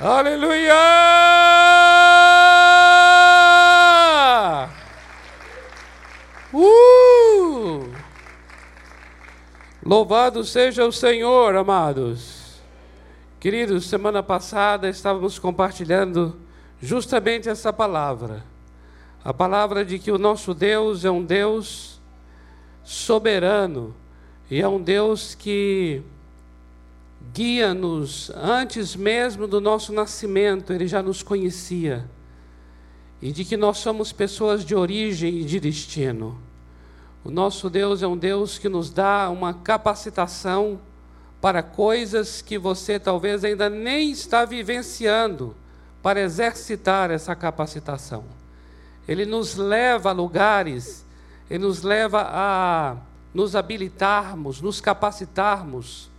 Aleluia! Uh! Louvado seja o Senhor, amados. Queridos, semana passada estávamos compartilhando justamente essa palavra. A palavra de que o nosso Deus é um Deus soberano e é um Deus que guia-nos antes mesmo do nosso nascimento, ele já nos conhecia. E de que nós somos pessoas de origem e de destino. O nosso Deus é um Deus que nos dá uma capacitação para coisas que você talvez ainda nem está vivenciando, para exercitar essa capacitação. Ele nos leva a lugares, ele nos leva a nos habilitarmos, nos capacitarmos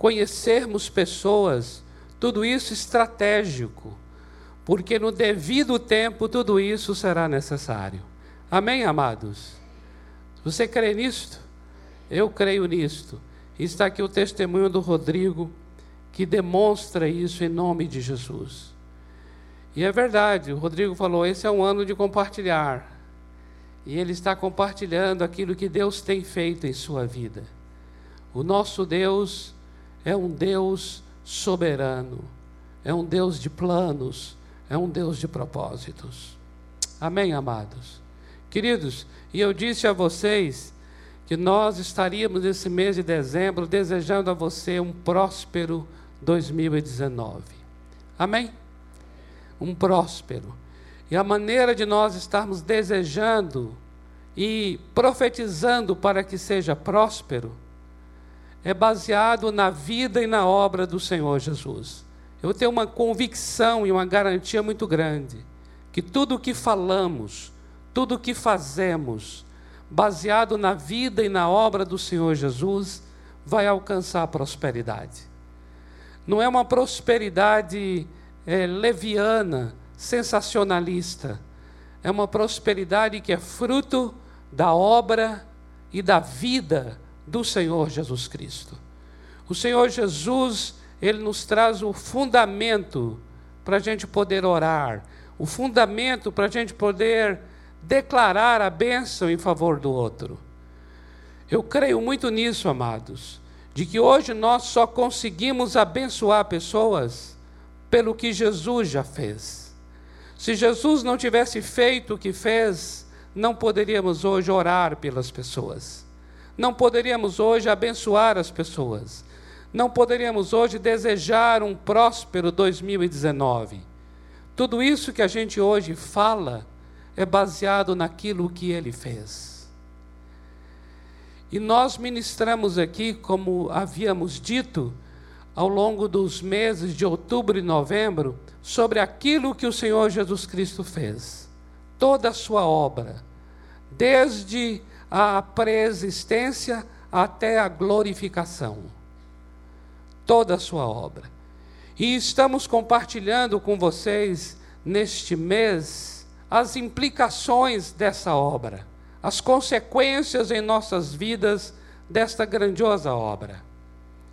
conhecermos pessoas, tudo isso estratégico, porque no devido tempo tudo isso será necessário. Amém, amados? Você crê nisto? Eu creio nisto. Está aqui o testemunho do Rodrigo que demonstra isso em nome de Jesus. E é verdade, o Rodrigo falou: esse é um ano de compartilhar. E ele está compartilhando aquilo que Deus tem feito em sua vida. O nosso Deus é um Deus soberano, é um Deus de planos, é um Deus de propósitos. Amém, amados? Queridos, e eu disse a vocês que nós estaríamos nesse mês de dezembro desejando a você um próspero 2019. Amém? Um próspero. E a maneira de nós estarmos desejando e profetizando para que seja próspero é baseado na vida e na obra do Senhor Jesus. Eu tenho uma convicção e uma garantia muito grande que tudo o que falamos, tudo o que fazemos, baseado na vida e na obra do Senhor Jesus, vai alcançar a prosperidade. Não é uma prosperidade é, leviana, sensacionalista. É uma prosperidade que é fruto da obra e da vida do Senhor Jesus Cristo. O Senhor Jesus, ele nos traz o fundamento para a gente poder orar, o fundamento para a gente poder declarar a bênção em favor do outro. Eu creio muito nisso, amados, de que hoje nós só conseguimos abençoar pessoas pelo que Jesus já fez. Se Jesus não tivesse feito o que fez, não poderíamos hoje orar pelas pessoas não poderíamos hoje abençoar as pessoas, não poderíamos hoje desejar um próspero 2019. Tudo isso que a gente hoje fala é baseado naquilo que ele fez. E nós ministramos aqui, como havíamos dito, ao longo dos meses de outubro e novembro, sobre aquilo que o Senhor Jesus Cristo fez, toda a sua obra, desde a preexistência até a glorificação. Toda a sua obra. E estamos compartilhando com vocês neste mês as implicações dessa obra, as consequências em nossas vidas desta grandiosa obra.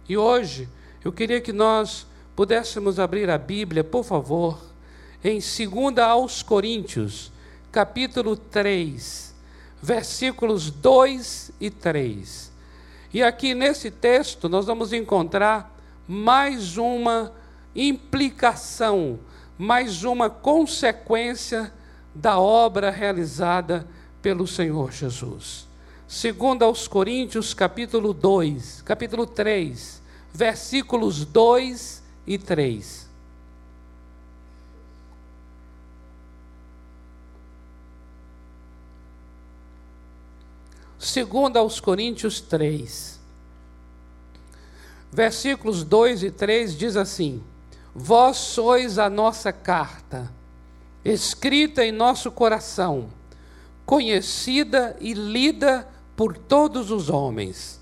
E hoje eu queria que nós pudéssemos abrir a Bíblia, por favor, em 2 aos Coríntios, capítulo 3 versículos 2 e 3. E aqui nesse texto nós vamos encontrar mais uma implicação, mais uma consequência da obra realizada pelo Senhor Jesus. Segundo aos Coríntios, capítulo 2, capítulo 3, versículos 2 e 3. Segundo aos Coríntios 3, versículos 2 e 3 diz assim: Vós sois a nossa carta, escrita em nosso coração, conhecida e lida por todos os homens,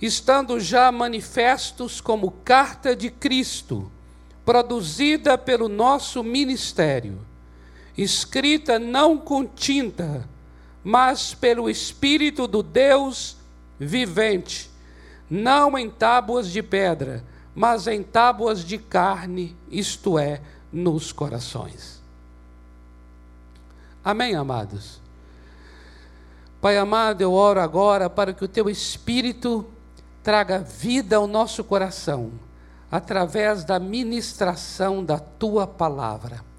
estando já manifestos como carta de Cristo, produzida pelo nosso ministério, escrita não com tinta, mas pelo Espírito do Deus vivente, não em tábuas de pedra, mas em tábuas de carne, isto é, nos corações. Amém, amados? Pai amado, eu oro agora para que o teu Espírito traga vida ao nosso coração, através da ministração da tua palavra.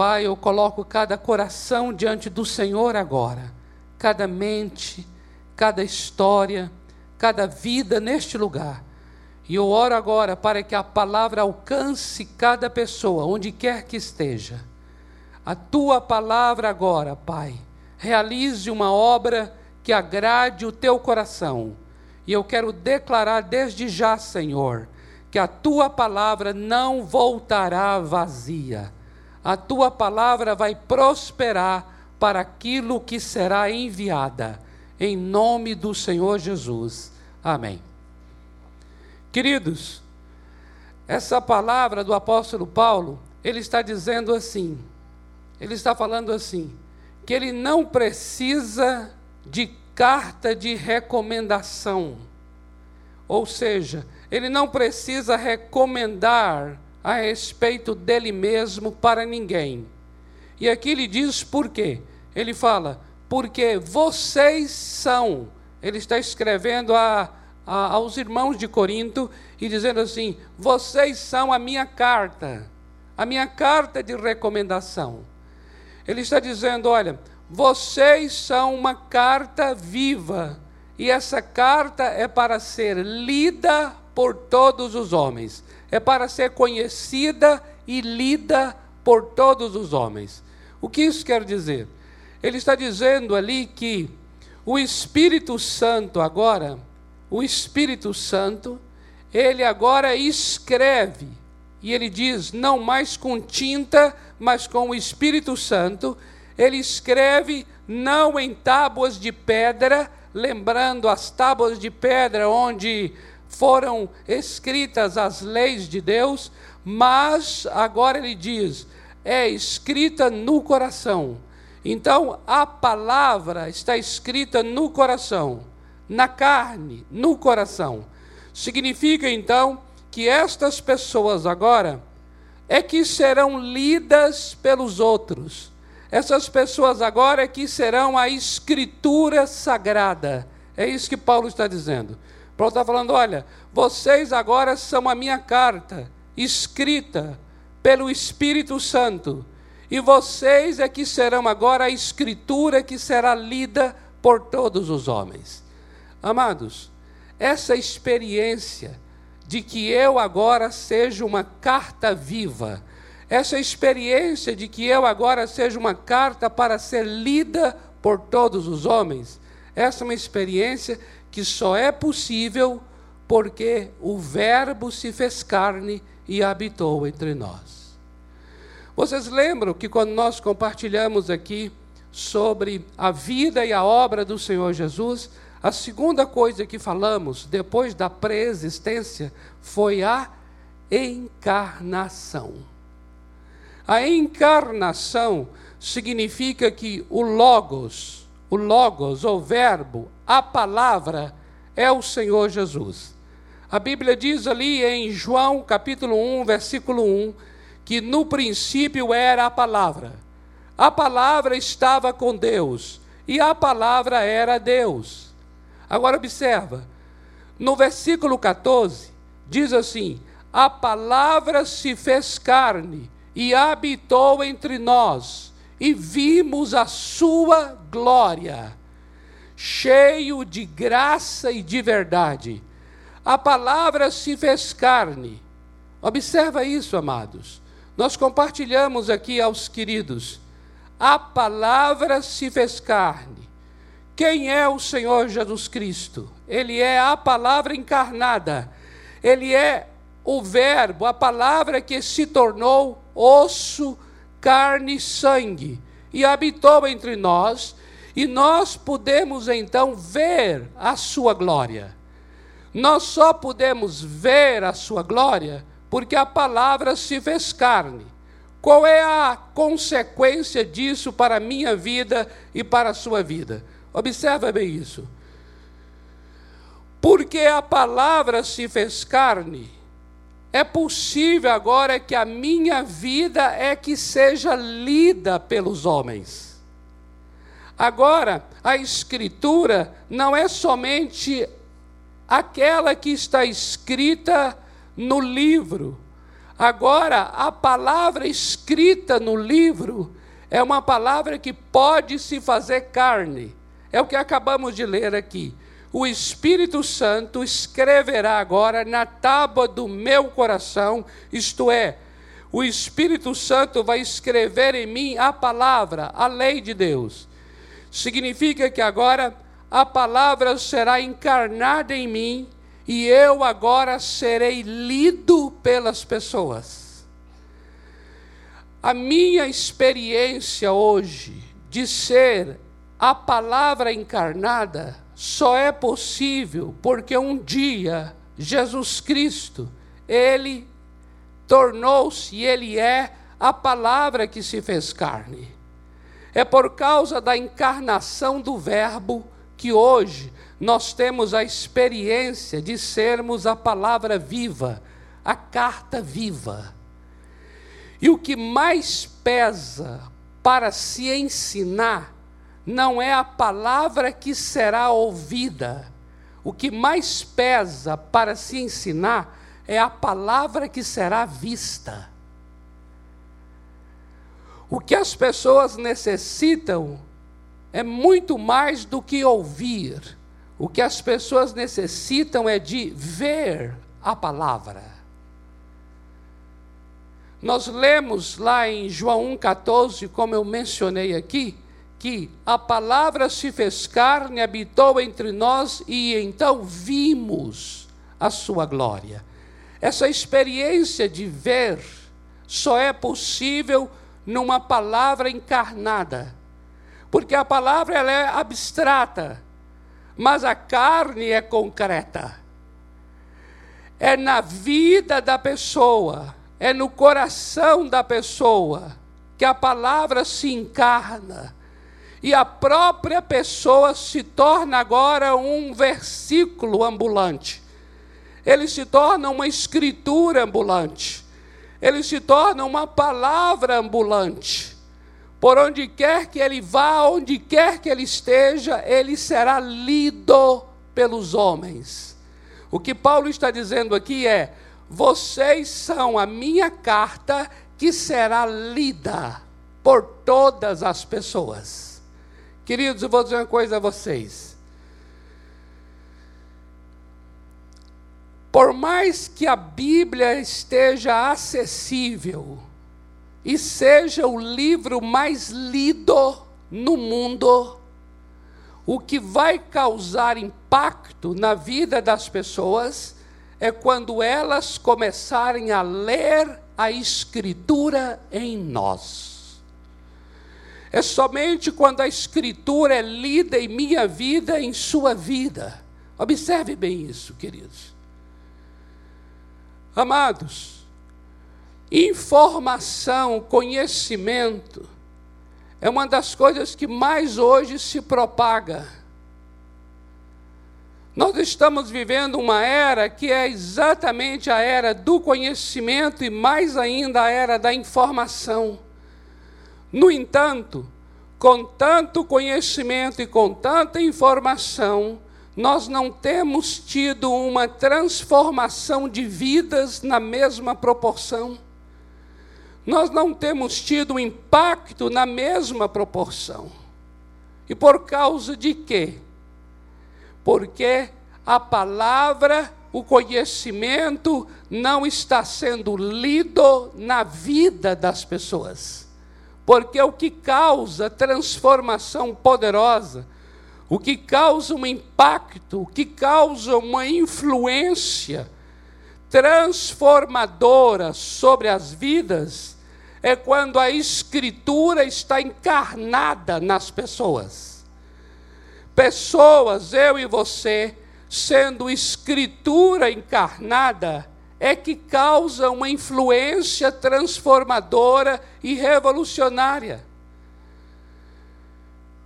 Pai, eu coloco cada coração diante do Senhor agora, cada mente, cada história, cada vida neste lugar. E eu oro agora para que a palavra alcance cada pessoa, onde quer que esteja. A tua palavra agora, Pai, realize uma obra que agrade o teu coração. E eu quero declarar desde já, Senhor, que a tua palavra não voltará vazia a tua palavra vai prosperar para aquilo que será enviada, em nome do Senhor Jesus. Amém. Queridos, essa palavra do apóstolo Paulo, ele está dizendo assim, ele está falando assim, que ele não precisa de carta de recomendação, ou seja, ele não precisa recomendar a respeito dele mesmo para ninguém. E aqui ele diz por quê? Ele fala, porque vocês são. Ele está escrevendo a, a, aos irmãos de Corinto e dizendo assim: vocês são a minha carta, a minha carta de recomendação. Ele está dizendo: olha, vocês são uma carta viva, e essa carta é para ser lida por todos os homens é para ser conhecida e lida por todos os homens. O que isso quer dizer? Ele está dizendo ali que o Espírito Santo agora, o Espírito Santo, ele agora escreve, e ele diz, não mais com tinta, mas com o Espírito Santo, ele escreve não em tábuas de pedra, lembrando as tábuas de pedra onde foram escritas as leis de Deus, mas agora ele diz, é escrita no coração. Então, a palavra está escrita no coração, na carne, no coração. Significa então que estas pessoas agora é que serão lidas pelos outros. Essas pessoas agora é que serão a escritura sagrada. É isso que Paulo está dizendo. Paulo está falando: olha, vocês agora são a minha carta, escrita pelo Espírito Santo, e vocês é que serão agora a escritura que será lida por todos os homens. Amados, essa experiência de que eu agora seja uma carta viva, essa experiência de que eu agora seja uma carta para ser lida por todos os homens, essa é uma experiência que só é possível porque o Verbo se fez carne e habitou entre nós. Vocês lembram que quando nós compartilhamos aqui sobre a vida e a obra do Senhor Jesus, a segunda coisa que falamos depois da preexistência foi a encarnação. A encarnação significa que o Logos, o Logos, o Verbo, a palavra, é o Senhor Jesus. A Bíblia diz ali em João capítulo 1, versículo 1, que no princípio era a palavra. A palavra estava com Deus e a palavra era Deus. Agora observa, no versículo 14, diz assim: A palavra se fez carne e habitou entre nós e vimos a sua glória, cheio de graça e de verdade. A palavra se fez carne. Observa isso, amados. Nós compartilhamos aqui aos queridos. A palavra se fez carne. Quem é o Senhor Jesus Cristo? Ele é a palavra encarnada. Ele é o Verbo, a palavra que se tornou osso carne e sangue, e habitou entre nós, e nós podemos então ver a sua glória. Nós só podemos ver a sua glória porque a palavra se fez carne. Qual é a consequência disso para a minha vida e para a sua vida? Observa bem isso. Porque a palavra se fez carne, é possível agora que a minha vida é que seja lida pelos homens. Agora, a escritura não é somente aquela que está escrita no livro. Agora, a palavra escrita no livro é uma palavra que pode se fazer carne. É o que acabamos de ler aqui. O Espírito Santo escreverá agora na tábua do meu coração, isto é, o Espírito Santo vai escrever em mim a palavra, a lei de Deus. Significa que agora a palavra será encarnada em mim e eu agora serei lido pelas pessoas. A minha experiência hoje de ser a palavra encarnada só é possível porque um dia Jesus Cristo, ele tornou-se, ele é a palavra que se fez carne. É por causa da encarnação do Verbo que hoje nós temos a experiência de sermos a palavra viva, a carta viva. E o que mais pesa para se ensinar não é a palavra que será ouvida. O que mais pesa para se ensinar é a palavra que será vista. O que as pessoas necessitam é muito mais do que ouvir. O que as pessoas necessitam é de ver a palavra. Nós lemos lá em João 1,14, como eu mencionei aqui, que a palavra se fez carne, habitou entre nós e então vimos a sua glória. Essa experiência de ver só é possível numa palavra encarnada, porque a palavra ela é abstrata, mas a carne é concreta. É na vida da pessoa é no coração da pessoa que a palavra se encarna. E a própria pessoa se torna agora um versículo ambulante. Ele se torna uma escritura ambulante. Ele se torna uma palavra ambulante. Por onde quer que ele vá, onde quer que ele esteja, ele será lido pelos homens. O que Paulo está dizendo aqui é: vocês são a minha carta que será lida por todas as pessoas. Queridos, eu vou dizer uma coisa a vocês. Por mais que a Bíblia esteja acessível e seja o livro mais lido no mundo, o que vai causar impacto na vida das pessoas é quando elas começarem a ler a Escritura em nós. É somente quando a Escritura é lida em minha vida, em sua vida. Observe bem isso, queridos. Amados, informação, conhecimento, é uma das coisas que mais hoje se propaga nós estamos vivendo uma era que é exatamente a era do conhecimento e mais ainda a era da informação. No entanto, com tanto conhecimento e com tanta informação, nós não temos tido uma transformação de vidas na mesma proporção. Nós não temos tido um impacto na mesma proporção. E por causa de quê? porque a palavra, o conhecimento não está sendo lido na vida das pessoas. Porque o que causa transformação poderosa, o que causa um impacto, o que causa uma influência transformadora sobre as vidas, é quando a Escritura está encarnada nas pessoas. Pessoas, eu e você, sendo escritura encarnada, é que causa uma influência transformadora e revolucionária.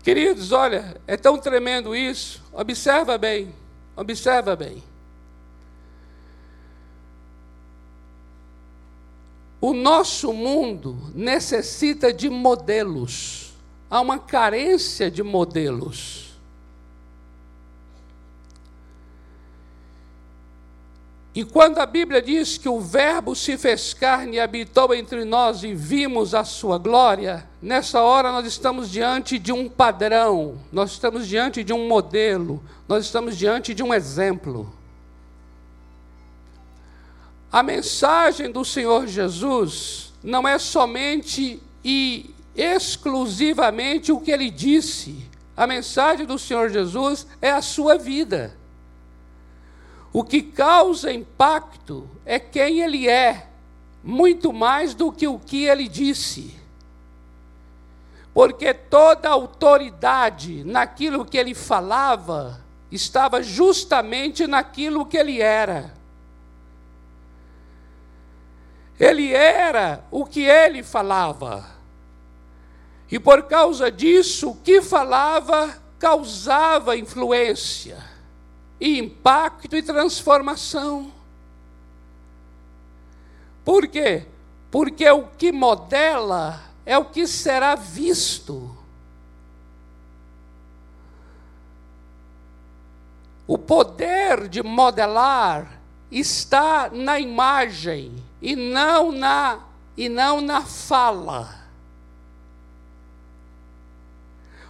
Queridos, olha, é tão tremendo isso. Observa bem, observa bem. o nosso mundo necessita de modelos. Há uma carência de modelos. E quando a Bíblia diz que o Verbo se fez carne e habitou entre nós e vimos a sua glória, nessa hora nós estamos diante de um padrão, nós estamos diante de um modelo, nós estamos diante de um exemplo. A mensagem do Senhor Jesus não é somente e exclusivamente o que ele disse. A mensagem do Senhor Jesus é a sua vida. O que causa impacto é quem ele é, muito mais do que o que ele disse. Porque toda autoridade naquilo que ele falava estava justamente naquilo que ele era. Ele era o que ele falava. E por causa disso, o que falava causava influência, e impacto e transformação. Por quê? Porque o que modela é o que será visto. O poder de modelar está na imagem e não na e não na fala.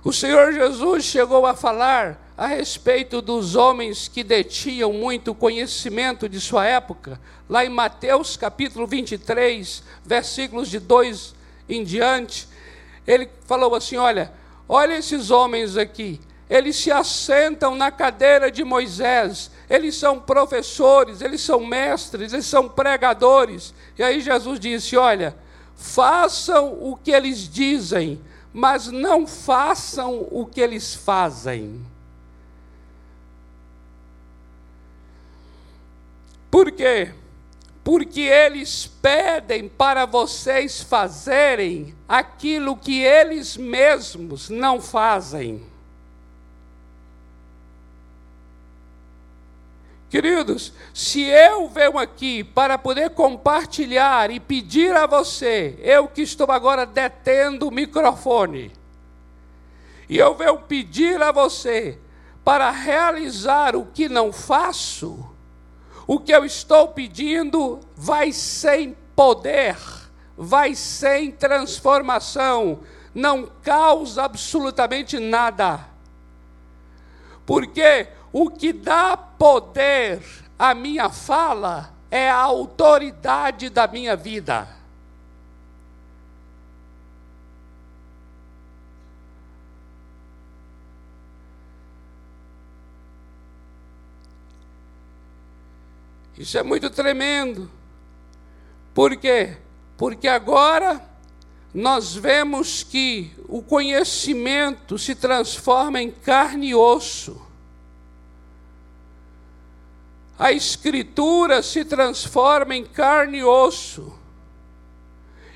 O Senhor Jesus chegou a falar a respeito dos homens que detinham muito conhecimento de sua época, lá em Mateus capítulo 23, versículos de 2 em diante, ele falou assim: Olha, olha esses homens aqui, eles se assentam na cadeira de Moisés, eles são professores, eles são mestres, eles são pregadores. E aí Jesus disse: Olha, façam o que eles dizem, mas não façam o que eles fazem. Por quê? Porque eles pedem para vocês fazerem aquilo que eles mesmos não fazem. Queridos, se eu venho aqui para poder compartilhar e pedir a você, eu que estou agora detendo o microfone, e eu venho pedir a você para realizar o que não faço, o que eu estou pedindo vai sem poder, vai sem transformação, não causa absolutamente nada. Porque o que dá poder à minha fala é a autoridade da minha vida. Isso é muito tremendo. Por quê? Porque agora nós vemos que o conhecimento se transforma em carne e osso a Escritura se transforma em carne e osso.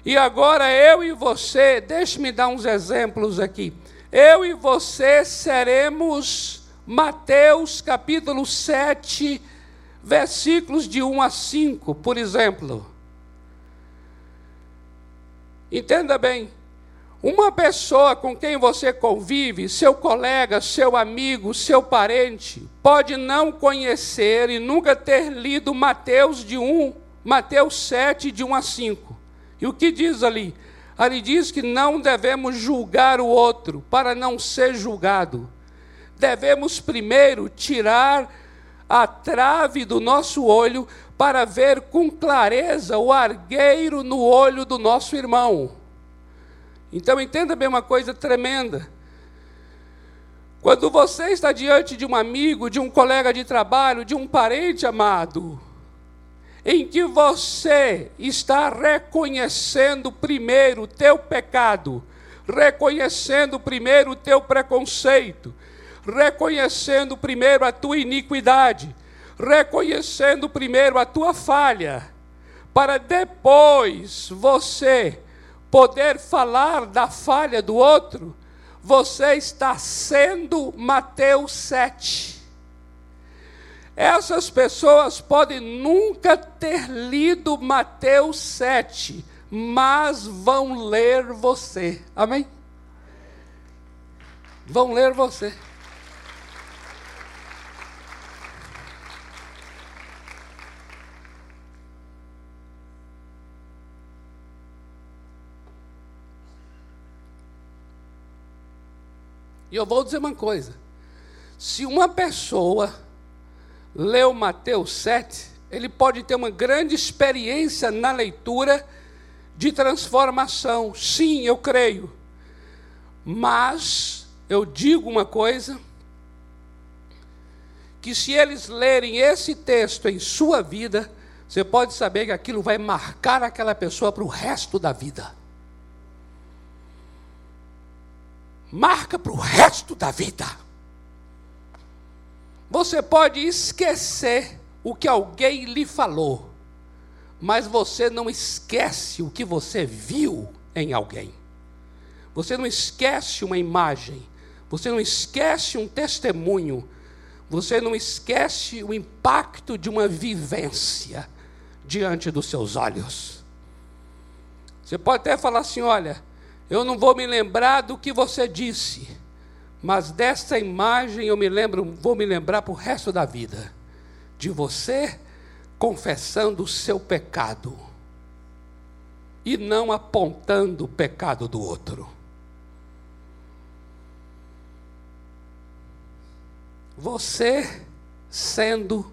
E agora eu e você, deixe-me dar uns exemplos aqui. Eu e você seremos Mateus capítulo 7, versículos de 1 a 5, por exemplo. Entenda bem, uma pessoa com quem você convive, seu colega, seu amigo, seu parente, pode não conhecer e nunca ter lido Mateus de 1, Mateus 7, de 1 a 5. E o que diz ali? Ali diz que não devemos julgar o outro para não ser julgado. Devemos primeiro tirar a trave do nosso olho para ver com clareza o argueiro no olho do nosso irmão. Então entenda bem uma coisa tremenda. Quando você está diante de um amigo, de um colega de trabalho, de um parente amado, em que você está reconhecendo primeiro o teu pecado, reconhecendo primeiro o teu preconceito, reconhecendo primeiro a tua iniquidade, reconhecendo primeiro a tua falha, para depois você poder falar da falha do outro, você está sendo Mateus 7. Essas pessoas podem nunca ter lido Mateus 7, mas vão ler você. Amém? Vão ler você. E eu vou dizer uma coisa: se uma pessoa leu Mateus 7, ele pode ter uma grande experiência na leitura de transformação. Sim, eu creio. Mas eu digo uma coisa: que se eles lerem esse texto em sua vida, você pode saber que aquilo vai marcar aquela pessoa para o resto da vida. Marca para o resto da vida. Você pode esquecer o que alguém lhe falou, mas você não esquece o que você viu em alguém. Você não esquece uma imagem, você não esquece um testemunho, você não esquece o impacto de uma vivência diante dos seus olhos. Você pode até falar assim: olha, eu não vou me lembrar do que você disse, mas dessa imagem eu me lembro, vou me lembrar para o resto da vida de você confessando o seu pecado e não apontando o pecado do outro. Você sendo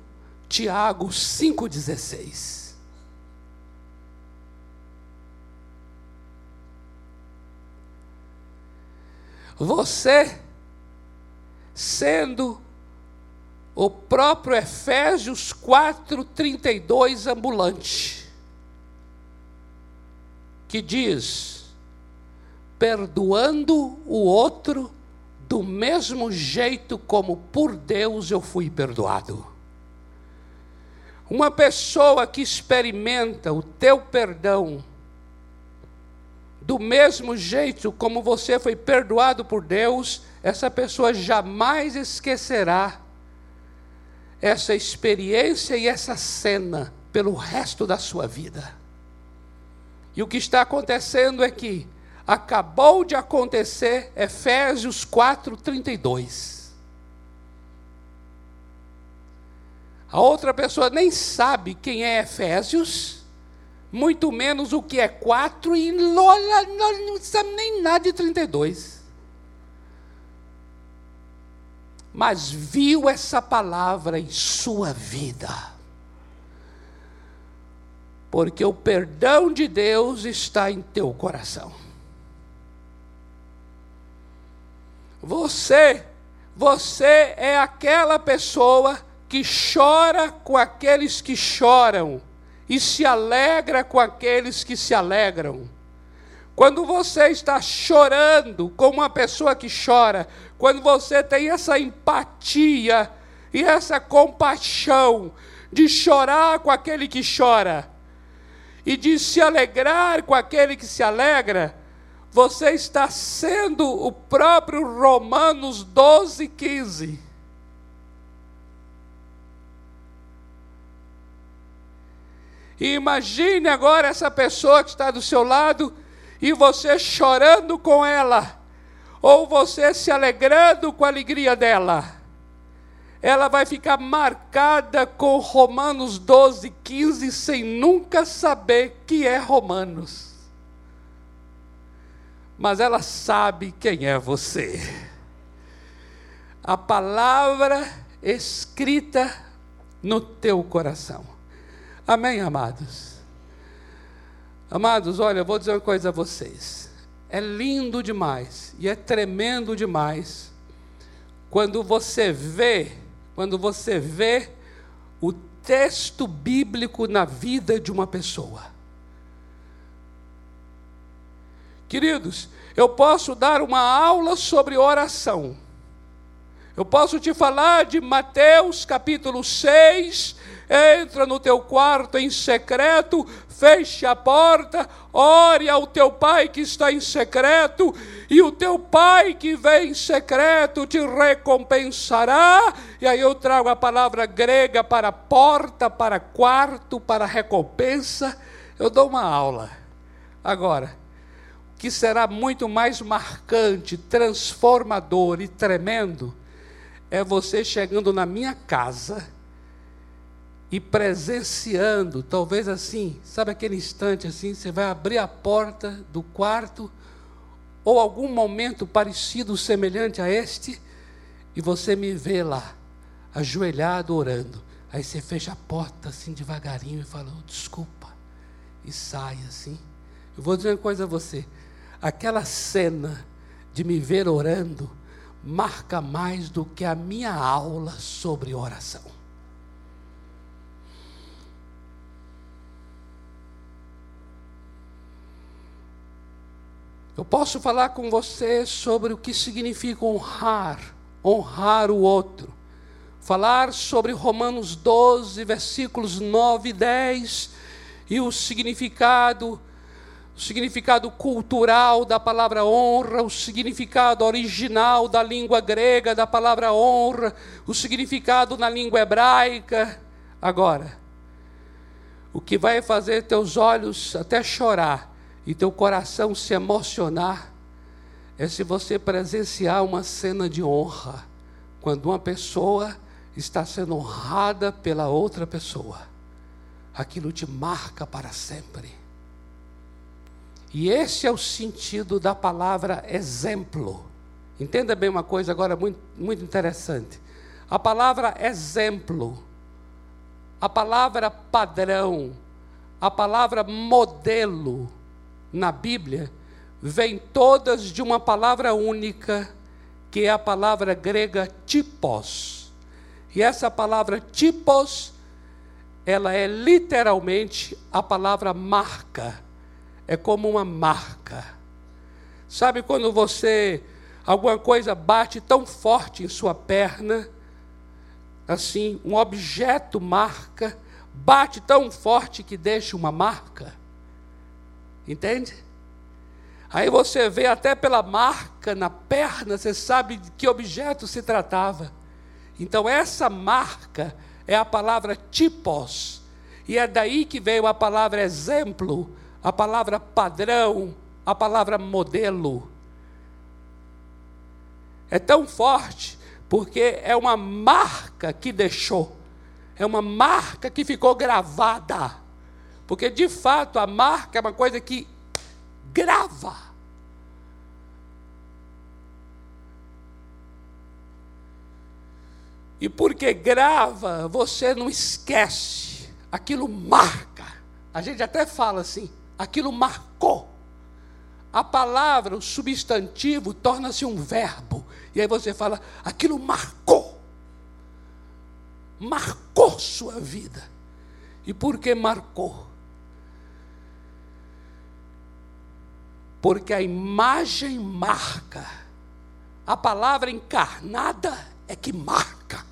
Tiago 5,16. Você, sendo o próprio Efésios 4:32 ambulante, que diz: perdoando o outro do mesmo jeito como por Deus eu fui perdoado. Uma pessoa que experimenta o teu perdão do mesmo jeito como você foi perdoado por Deus, essa pessoa jamais esquecerá essa experiência e essa cena pelo resto da sua vida. E o que está acontecendo é que acabou de acontecer Efésios 4:32. A outra pessoa nem sabe quem é Efésios, muito menos o que é 4, e olha, não sabe nem nada de 32. Mas viu essa palavra em sua vida. Porque o perdão de Deus está em teu coração. Você, você é aquela pessoa que chora com aqueles que choram e se alegra com aqueles que se alegram. Quando você está chorando como uma pessoa que chora, quando você tem essa empatia e essa compaixão de chorar com aquele que chora e de se alegrar com aquele que se alegra, você está sendo o próprio Romanos 12, 15. E imagine agora essa pessoa que está do seu lado e você chorando com ela, ou você se alegrando com a alegria dela. Ela vai ficar marcada com Romanos 12, 15, sem nunca saber que é Romanos. Mas ela sabe quem é você. A palavra escrita no teu coração. Amém, amados? Amados, olha, eu vou dizer uma coisa a vocês. É lindo demais e é tremendo demais quando você vê, quando você vê o texto bíblico na vida de uma pessoa. Queridos, eu posso dar uma aula sobre oração. Eu posso te falar de Mateus capítulo 6, entra no teu quarto em secreto, feche a porta, ore ao teu pai que está em secreto, e o teu pai que vem em secreto te recompensará. E aí eu trago a palavra grega para porta, para quarto, para recompensa. Eu dou uma aula. Agora, o que será muito mais marcante, transformador e tremendo é você chegando na minha casa e presenciando, talvez assim, sabe aquele instante assim, você vai abrir a porta do quarto ou algum momento parecido, semelhante a este, e você me vê lá, ajoelhado orando. Aí você fecha a porta assim devagarinho e fala: oh, desculpa, e sai assim. Eu vou dizer uma coisa a você: aquela cena de me ver orando marca mais do que a minha aula sobre oração. Eu posso falar com você sobre o que significa honrar, honrar o outro. Falar sobre Romanos 12, versículos 9 e 10 e o significado o significado cultural da palavra honra, o significado original da língua grega da palavra honra, o significado na língua hebraica. Agora, o que vai fazer teus olhos até chorar e teu coração se emocionar é se você presenciar uma cena de honra, quando uma pessoa está sendo honrada pela outra pessoa. Aquilo te marca para sempre. E esse é o sentido da palavra exemplo. Entenda bem uma coisa agora muito, muito interessante. A palavra exemplo, a palavra padrão, a palavra modelo na Bíblia, vem todas de uma palavra única, que é a palavra grega tipos. E essa palavra tipos, ela é literalmente a palavra marca é como uma marca. Sabe quando você, alguma coisa bate tão forte em sua perna, assim, um objeto marca, bate tão forte que deixa uma marca? Entende? Aí você vê até pela marca na perna, você sabe de que objeto se tratava. Então essa marca é a palavra tipos, e é daí que veio a palavra exemplo a palavra padrão, a palavra modelo. É tão forte porque é uma marca que deixou, é uma marca que ficou gravada. Porque de fato a marca é uma coisa que grava. E porque grava, você não esquece, aquilo marca. A gente até fala assim, aquilo marcou. A palavra, o substantivo, torna-se um verbo. E aí você fala, aquilo marcou. Marcou sua vida. E por que marcou? Porque a imagem marca. A palavra encarnada é que marca.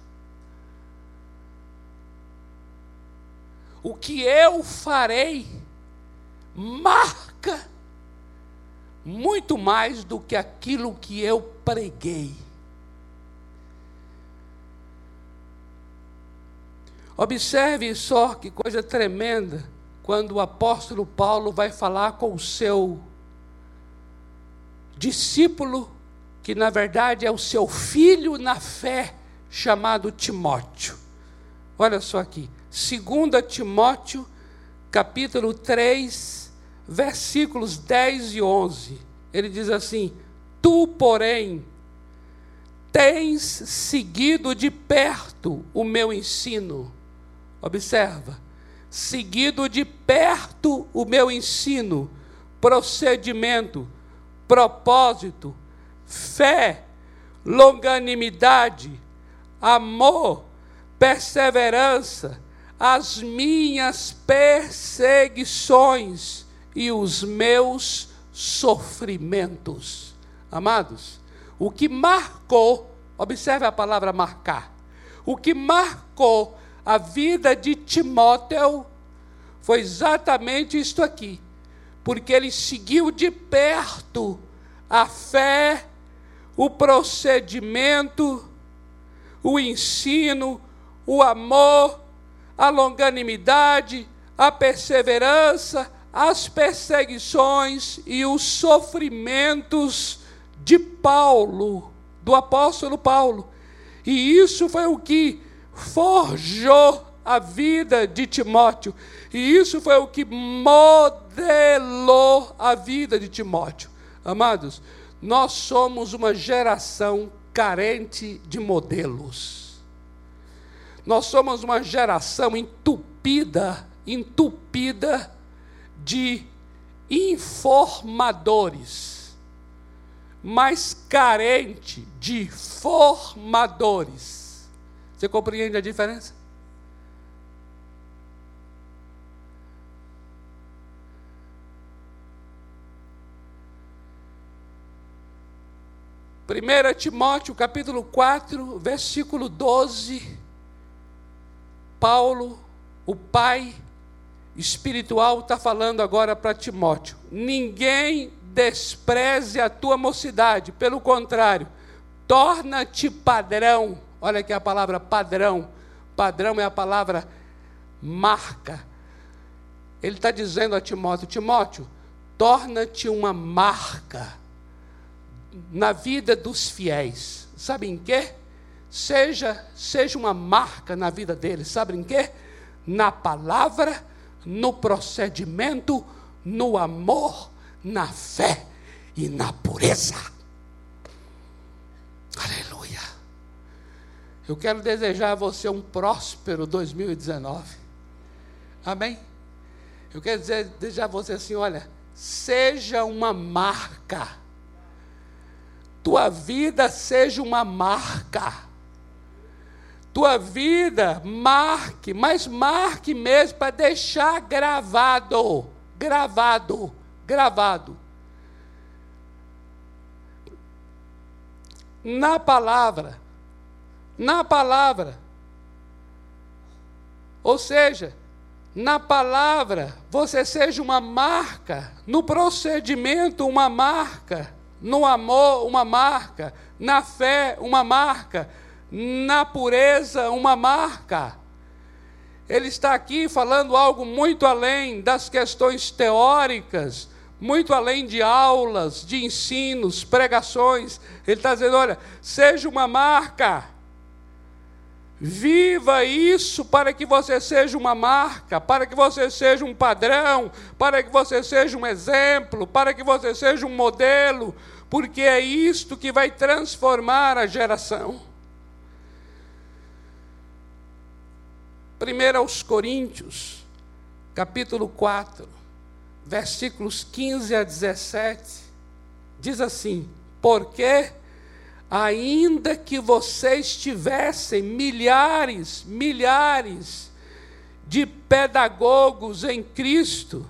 O que eu farei marca muito mais do que aquilo que eu preguei. Observe só que coisa tremenda quando o apóstolo Paulo vai falar com o seu discípulo, que na verdade é o seu filho na fé, chamado Timóteo. Olha só aqui, 2 Timóteo, capítulo 3, versículos 10 e 11. Ele diz assim: Tu, porém, tens seguido de perto o meu ensino. Observa, seguido de perto o meu ensino, procedimento, propósito, fé, longanimidade, amor, perseverança, as minhas perseguições e os meus sofrimentos. Amados, o que marcou, observe a palavra marcar, o que marcou a vida de Timóteo foi exatamente isto aqui, porque ele seguiu de perto a fé, o procedimento, o ensino, o amor, a longanimidade, a perseverança, as perseguições e os sofrimentos de Paulo, do apóstolo Paulo. E isso foi o que forjou a vida de Timóteo. E isso foi o que modelou a vida de Timóteo. Amados, nós somos uma geração carente de modelos. Nós somos uma geração entupida, entupida de informadores, mas carente de formadores. Você compreende a diferença? Primeira Timóteo, capítulo 4, versículo 12. Paulo, o pai espiritual está falando agora para Timóteo: ninguém despreze a tua mocidade, pelo contrário, torna-te padrão. Olha aqui a palavra padrão. Padrão é a palavra marca. Ele está dizendo a Timóteo: Timóteo, torna-te uma marca na vida dos fiéis. Sabe em quê? Seja, seja uma marca na vida deles. Sabe em quê? Na palavra no procedimento, no amor, na fé e na pureza. Aleluia. Eu quero desejar a você um próspero 2019. Amém? Eu quero dizer, desejar a você assim: olha, seja uma marca. Tua vida seja uma marca tua vida, marque, mas marque mesmo para deixar gravado, gravado, gravado. Na palavra, na palavra. Ou seja, na palavra, você seja uma marca, no procedimento, uma marca, no amor, uma marca, na fé, uma marca na pureza uma marca. Ele está aqui falando algo muito além das questões teóricas, muito além de aulas, de ensinos, pregações. Ele está dizendo: olha, seja uma marca. Viva isso para que você seja uma marca, para que você seja um padrão, para que você seja um exemplo, para que você seja um modelo, porque é isto que vai transformar a geração. 1 aos Coríntios, capítulo 4, versículos 15 a 17, diz assim: Porque, ainda que vocês tivessem milhares, milhares de pedagogos em Cristo,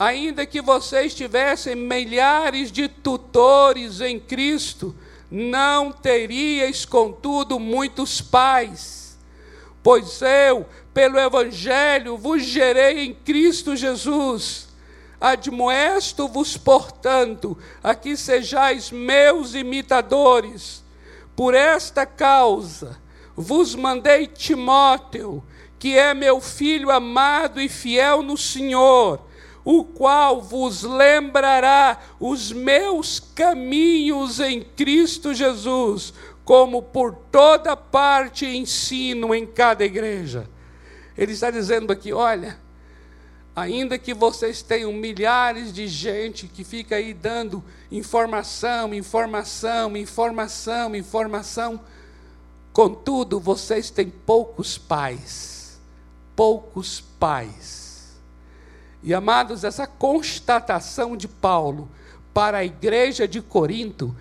ainda que vocês tivessem milhares de tutores em Cristo, não teríeis, contudo, muitos pais Pois eu, pelo Evangelho, vos gerei em Cristo Jesus. Admoesto-vos, portanto, a que sejais meus imitadores. Por esta causa vos mandei Timóteo, que é meu filho amado e fiel no Senhor, o qual vos lembrará os meus caminhos em Cristo Jesus como por toda parte ensino em cada igreja. Ele está dizendo aqui: olha, ainda que vocês tenham milhares de gente que fica aí dando informação, informação, informação, informação, contudo, vocês têm poucos pais, poucos pais. E amados, essa constatação de Paulo para a igreja de Corinto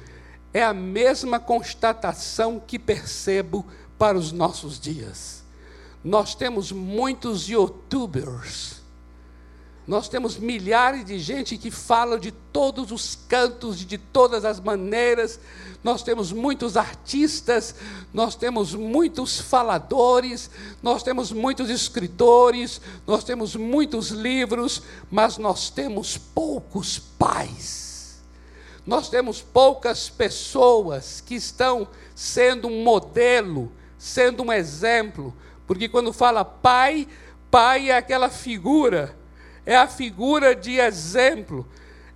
é a mesma constatação que percebo para os nossos dias. Nós temos muitos youtubers, Nós temos milhares de gente que fala de todos os cantos, de todas as maneiras. Nós temos muitos artistas, nós temos muitos faladores, nós temos muitos escritores, nós temos muitos livros, mas nós temos poucos pais. Nós temos poucas pessoas que estão sendo um modelo, sendo um exemplo, porque quando fala pai, pai é aquela figura é a figura de exemplo,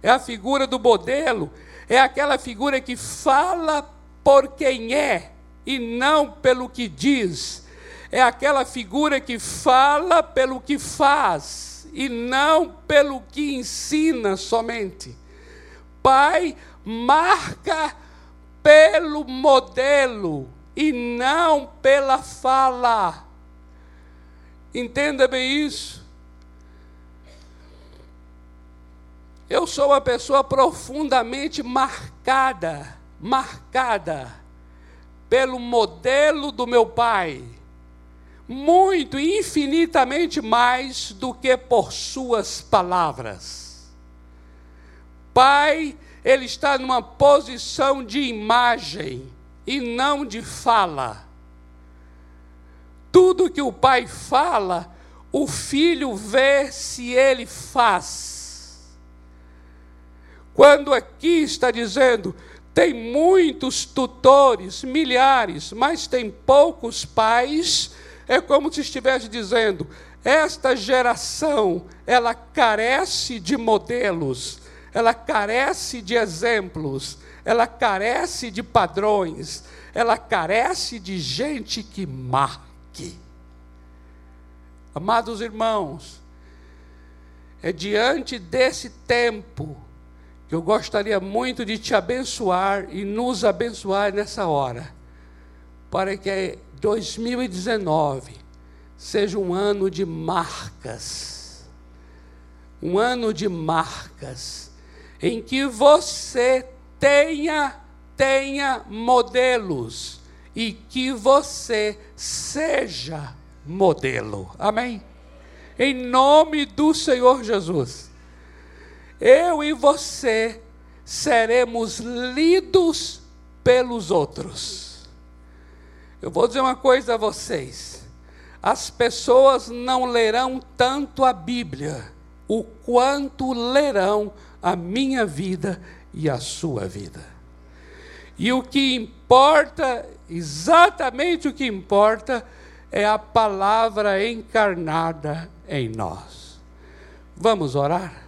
é a figura do modelo, é aquela figura que fala por quem é e não pelo que diz. É aquela figura que fala pelo que faz e não pelo que ensina somente. Pai marca pelo modelo e não pela fala. Entenda bem isso. Eu sou uma pessoa profundamente marcada, marcada pelo modelo do meu pai, muito infinitamente mais do que por suas palavras. Pai, ele está numa posição de imagem e não de fala. Tudo que o pai fala, o filho vê se ele faz. Quando aqui está dizendo, tem muitos tutores, milhares, mas tem poucos pais, é como se estivesse dizendo, esta geração, ela carece de modelos, ela carece de exemplos, ela carece de padrões, ela carece de gente que marque. Amados irmãos, é diante desse tempo eu gostaria muito de te abençoar e nos abençoar nessa hora, para que 2019 seja um ano de marcas, um ano de marcas, em que você tenha, tenha modelos e que você seja modelo. Amém? Em nome do Senhor Jesus eu e você seremos lidos pelos outros. Eu vou dizer uma coisa a vocês: as pessoas não lerão tanto a Bíblia, o quanto lerão a minha vida e a sua vida. E o que importa, exatamente o que importa, é a palavra encarnada em nós. Vamos orar?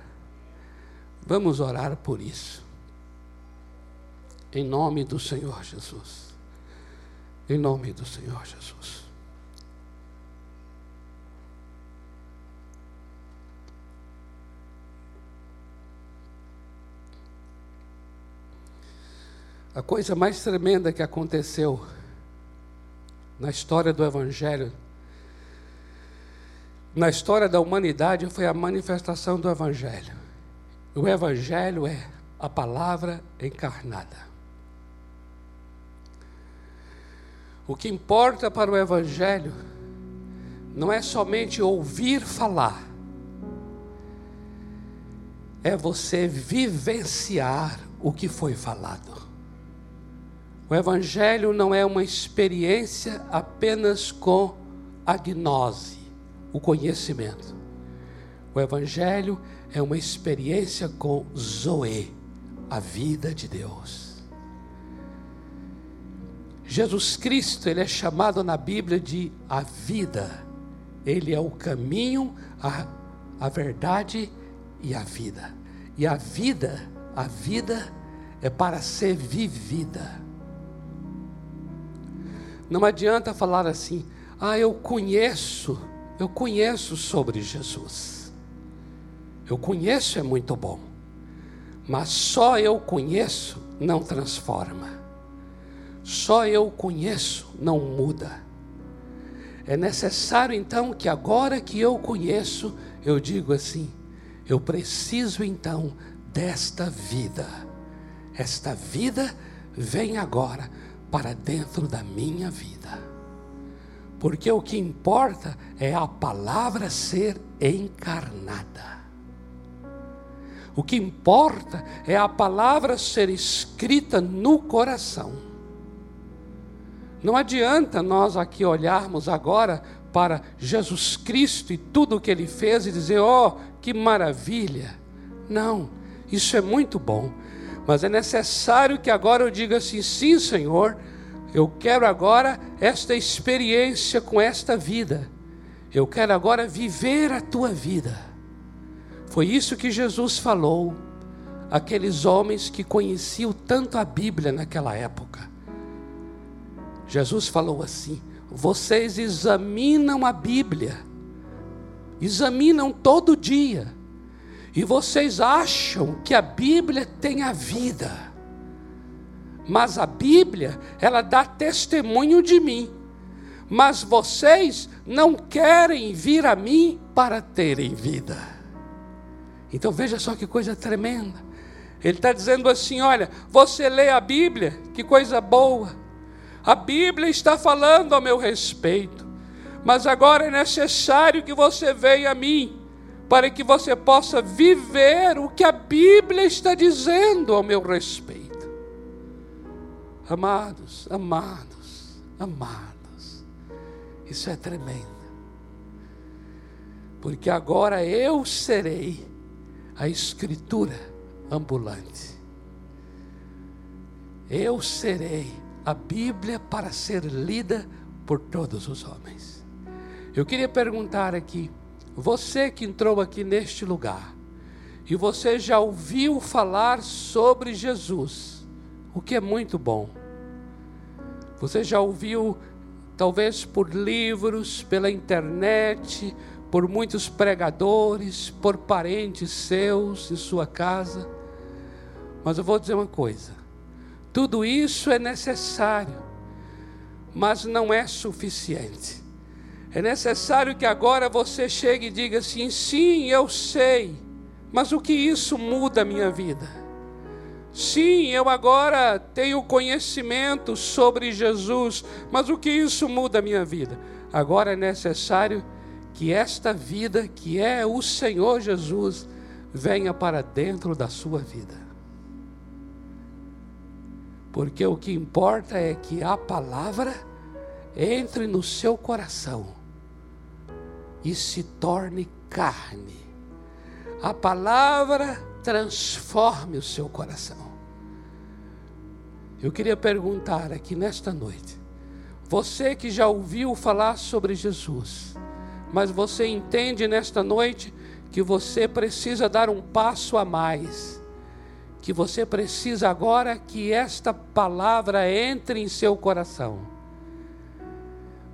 Vamos orar por isso. Em nome do Senhor Jesus. Em nome do Senhor Jesus. A coisa mais tremenda que aconteceu na história do Evangelho, na história da humanidade, foi a manifestação do Evangelho. O Evangelho é a palavra encarnada. O que importa para o Evangelho não é somente ouvir falar, é você vivenciar o que foi falado. O Evangelho não é uma experiência apenas com a gnose, o conhecimento. O Evangelho é uma experiência com Zoe, a vida de Deus. Jesus Cristo, ele é chamado na Bíblia de a vida. Ele é o caminho, a, a verdade e a vida. E a vida, a vida é para ser vivida. Não adianta falar assim, ah, eu conheço, eu conheço sobre Jesus. Eu conheço é muito bom, mas só eu conheço não transforma. Só eu conheço não muda. É necessário então que agora que eu conheço, eu digo assim: eu preciso então desta vida. Esta vida vem agora para dentro da minha vida. Porque o que importa é a palavra ser encarnada. O que importa é a palavra ser escrita no coração. Não adianta nós aqui olharmos agora para Jesus Cristo e tudo o que ele fez e dizer: "Oh, que maravilha". Não, isso é muito bom, mas é necessário que agora eu diga assim: "Sim, Senhor, eu quero agora esta experiência com esta vida. Eu quero agora viver a tua vida". Foi isso que Jesus falou àqueles homens que conheciam tanto a Bíblia naquela época. Jesus falou assim: vocês examinam a Bíblia, examinam todo dia, e vocês acham que a Bíblia tem a vida, mas a Bíblia, ela dá testemunho de mim, mas vocês não querem vir a mim para terem vida. Então veja só que coisa tremenda. Ele está dizendo assim: olha, você lê a Bíblia, que coisa boa a Bíblia está falando ao meu respeito, mas agora é necessário que você venha a mim, para que você possa viver o que a Bíblia está dizendo ao meu respeito. Amados, amados, amados, isso é tremendo, porque agora eu serei a Escritura ambulante, eu serei a Bíblia para ser lida por todos os homens. Eu queria perguntar aqui, você que entrou aqui neste lugar, e você já ouviu falar sobre Jesus, o que é muito bom. Você já ouviu, talvez por livros, pela internet, por muitos pregadores, por parentes seus em sua casa. Mas eu vou dizer uma coisa: tudo isso é necessário, mas não é suficiente. É necessário que agora você chegue e diga assim: sim, eu sei, mas o que isso muda a minha vida? Sim, eu agora tenho conhecimento sobre Jesus, mas o que isso muda a minha vida? Agora é necessário que esta vida, que é o Senhor Jesus, venha para dentro da sua vida porque o que importa é que a palavra entre no seu coração e se torne carne. A palavra transforme o seu coração. Eu queria perguntar aqui nesta noite, você que já ouviu falar sobre Jesus, mas você entende nesta noite que você precisa dar um passo a mais que você precisa agora que esta palavra entre em seu coração.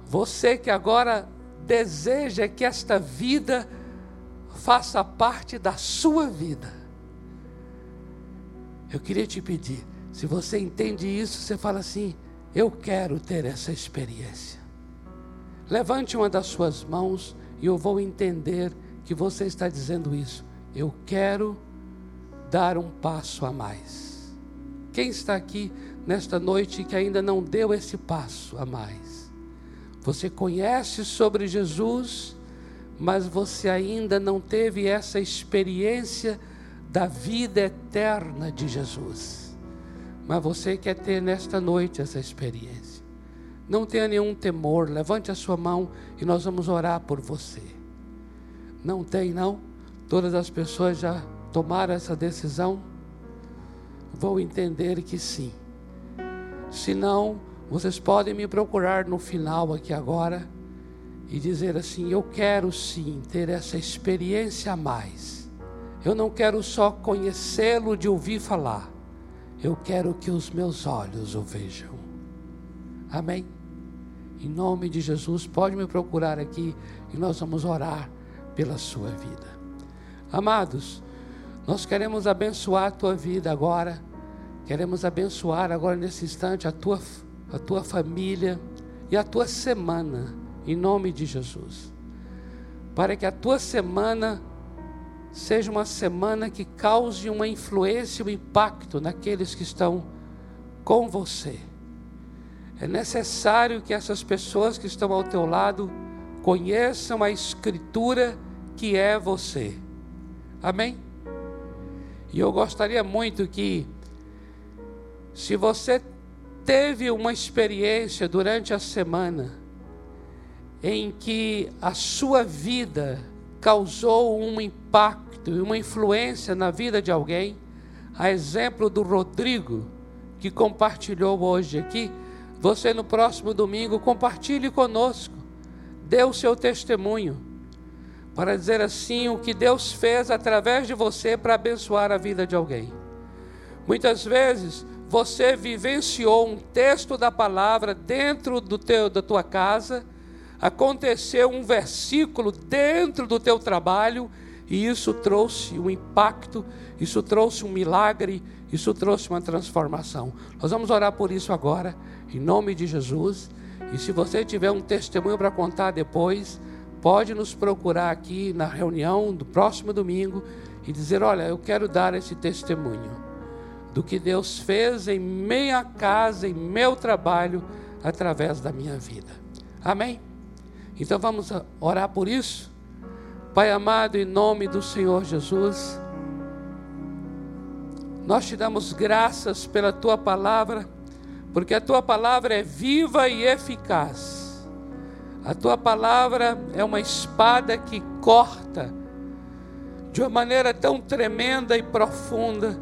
Você que agora deseja que esta vida faça parte da sua vida. Eu queria te pedir, se você entende isso, você fala assim: eu quero ter essa experiência. Levante uma das suas mãos e eu vou entender que você está dizendo isso. Eu quero dar um passo a mais. Quem está aqui nesta noite que ainda não deu esse passo a mais? Você conhece sobre Jesus, mas você ainda não teve essa experiência da vida eterna de Jesus. Mas você quer ter nesta noite essa experiência. Não tenha nenhum temor, levante a sua mão e nós vamos orar por você. Não tem, não? Todas as pessoas já tomar essa decisão, vão entender que sim. Se não, vocês podem me procurar no final aqui agora e dizer assim: Eu quero sim ter essa experiência a mais. Eu não quero só conhecê-lo de ouvir falar. Eu quero que os meus olhos o vejam. Amém? Em nome de Jesus, pode me procurar aqui e nós vamos orar pela sua vida. Amados, nós queremos abençoar a tua vida agora. Queremos abençoar agora nesse instante a tua, a tua família e a tua semana, em nome de Jesus. Para que a tua semana seja uma semana que cause uma influência, um impacto naqueles que estão com você. É necessário que essas pessoas que estão ao teu lado conheçam a Escritura que é você. Amém? E eu gostaria muito que, se você teve uma experiência durante a semana, em que a sua vida causou um impacto e uma influência na vida de alguém, a exemplo do Rodrigo, que compartilhou hoje aqui, você no próximo domingo compartilhe conosco, dê o seu testemunho, para dizer assim o que Deus fez através de você para abençoar a vida de alguém. Muitas vezes você vivenciou um texto da palavra dentro do teu, da tua casa aconteceu um versículo dentro do teu trabalho e isso trouxe um impacto, isso trouxe um milagre, isso trouxe uma transformação. Nós vamos orar por isso agora, em nome de Jesus. E se você tiver um testemunho para contar depois, pode nos procurar aqui na reunião do próximo domingo e dizer: Olha, eu quero dar esse testemunho do que Deus fez em minha casa, em meu trabalho, através da minha vida. Amém? Então vamos orar por isso. Pai amado, em nome do Senhor Jesus, nós te damos graças pela tua palavra, porque a tua palavra é viva e eficaz. A tua palavra é uma espada que corta de uma maneira tão tremenda e profunda.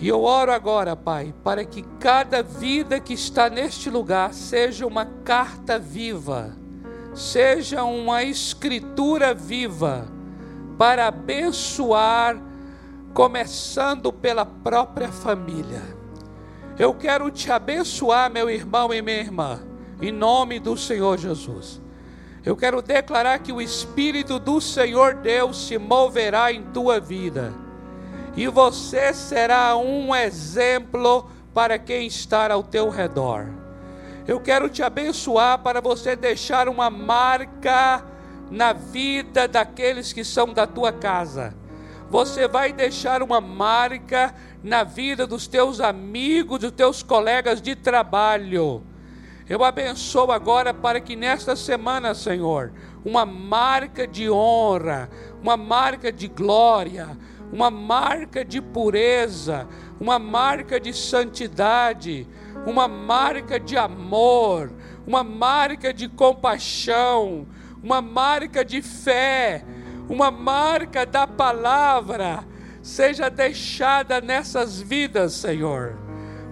E eu oro agora, Pai, para que cada vida que está neste lugar seja uma carta viva seja uma escritura viva para abençoar, começando pela própria família. Eu quero te abençoar, meu irmão e minha irmã, em nome do Senhor Jesus. Eu quero declarar que o Espírito do Senhor Deus se moverá em tua vida, e você será um exemplo para quem está ao teu redor. Eu quero te abençoar para você deixar uma marca na vida daqueles que são da tua casa. Você vai deixar uma marca na vida dos teus amigos, dos teus colegas de trabalho. Eu abençoo agora para que nesta semana, Senhor, uma marca de honra, uma marca de glória, uma marca de pureza, uma marca de santidade, uma marca de amor, uma marca de compaixão, uma marca de fé, uma marca da palavra seja deixada nessas vidas, Senhor.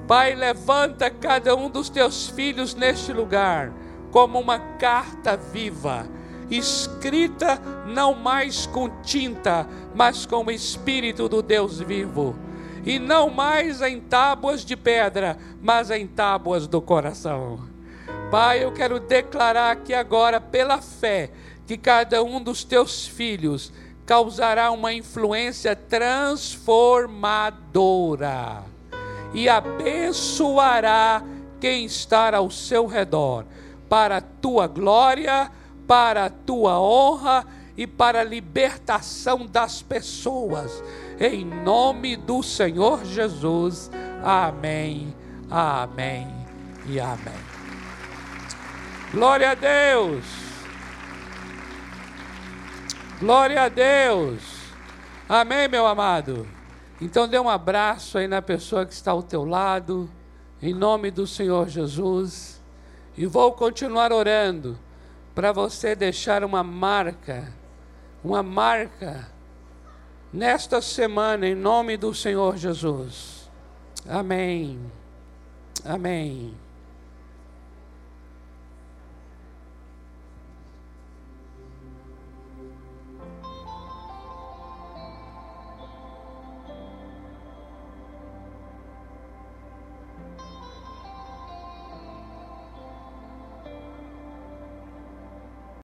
Pai, levanta cada um dos teus filhos neste lugar como uma carta viva, escrita não mais com tinta, mas com o Espírito do Deus vivo e não mais em tábuas de pedra, mas em tábuas do coração. Pai, eu quero declarar aqui agora, pela fé, que cada um dos teus filhos causará uma influência transformadora e abençoará quem está ao seu redor, para a tua glória, para a tua honra e para a libertação das pessoas em nome do Senhor Jesus. Amém, amém e amém. Glória a Deus. Glória a Deus. Amém, meu amado. Então dê um abraço aí na pessoa que está ao teu lado, em nome do Senhor Jesus. E vou continuar orando para você deixar uma marca, uma marca nesta semana, em nome do Senhor Jesus. Amém. Amém.